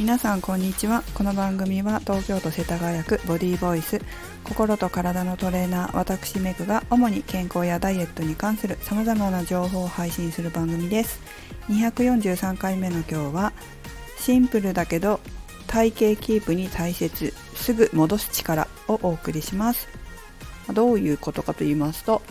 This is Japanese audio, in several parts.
皆さんこんにちは。この番組は東京都世田谷区ボディーボイス。心と体のトレーナー私メグが主に健康やダイエットに関する様々な情報を配信する番組です。243回目の今日はシンプルだけど体型キープに大切すぐ戻す力をお送りします。どういうことかと言いますと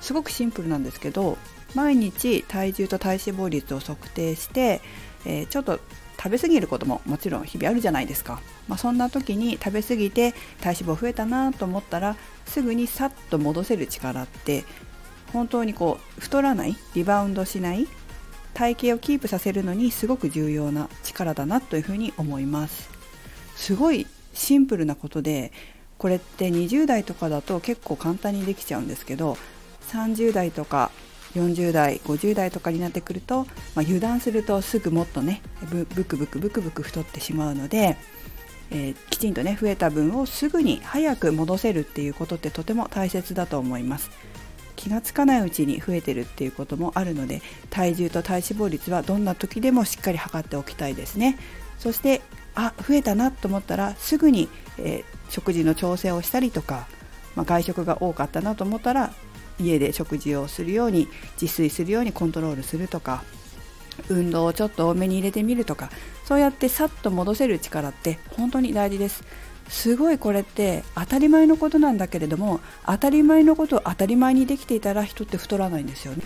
すごくシンプルなんですけど毎日体重と体脂肪率を測定して、えー、ちょっと食べ過ぎることももちろん日々あるじゃないですか、まあ、そんな時に食べ過ぎて体脂肪増えたなと思ったらすぐにさっと戻せる力って本当にこう太らないリバウンドしない体型をキープさせるのにすごく重要な力だなというふうに思います。すごいシンプルなことでこれって20代とかだと結構簡単にできちゃうんですけど30代とか40代50代とかになってくると、まあ、油断するとすぐもっとねブクブクブクブク太ってしまうので、えー、きちんとね増えた分をすぐに早く戻せるっていうことってとても大切だと思います。気がつかないうちに増えてるっていうこともあるので体重と体脂肪率はどんな時でもしっかり測っておきたいですね。そしてあ増えたなと思ったらすぐに、えー、食事の調整をしたりとか、まあ、外食が多かったなと思ったら家で食事をするように自炊するようにコントロールするとか運動をちょっと多めに入れてみるとかそうやってさっと戻せる力って本当に大事です。すごいこれって当たり前のことなんだけれども当たり前のことを当たり前にできていたら人って太らないんですよね。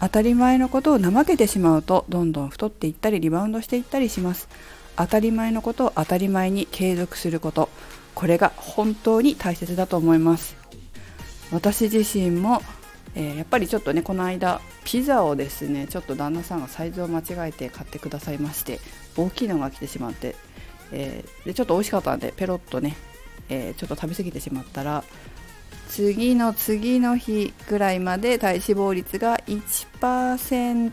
当たり前のことを怠けてしまうとどんどん太っていったりリバウンドしていったりします。当たり前のことを当たり前に継続すること。これが本当に大切だと思います。私自身も、えー、やっぱりちょっとねこの間ピザをですねちょっと旦那さんがサイズを間違えて買ってくださいまして大きいのが来てしまって、えー、でちょっと美味しかったんでペロッとね、えー、ちょっと食べ過ぎてしまったら次の次の日ぐらいまで体脂肪率が1%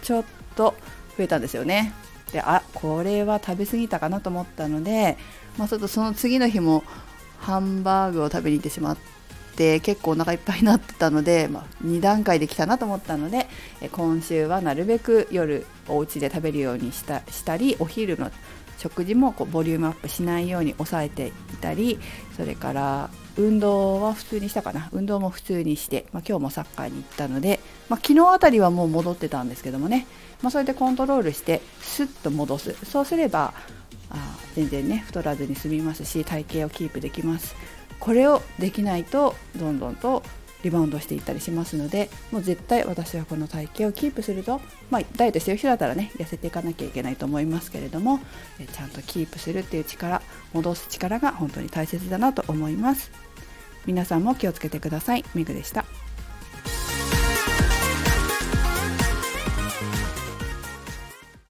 ちょっと増えたんですよね。であこれは食べ過ぎたかなと思ったので、まあ、ちょっとその次の日もハンバーグを食べに行ってしまってって結構お腹いっぱいになってたので、まあ、2段階できたなと思ったので今週はなるべく夜お家で食べるようにしたしたりお昼の食事もこうボリュームアップしないように抑えていたりそれから運動は普通にしたかな。運動も普通にして、まあ、今日もサッカーに行ったので、まあ、昨日あたりはもう戻ってたんですけどもね、まあ、それでコントロールしてスッと戻す。そうすればあ全然ね太らずに済みますし体型をキープできます。これをできないとどんどんとリバウンドしていったりしますのでもう絶対私はこの体型をキープすると、まあ、ダイエットしてる人だったらね痩せていかなきゃいけないと思いますけれどもえちゃんとキープするっていう力戻す力が本当に大切だなと思います。皆さんも気をつけてください。メグでした。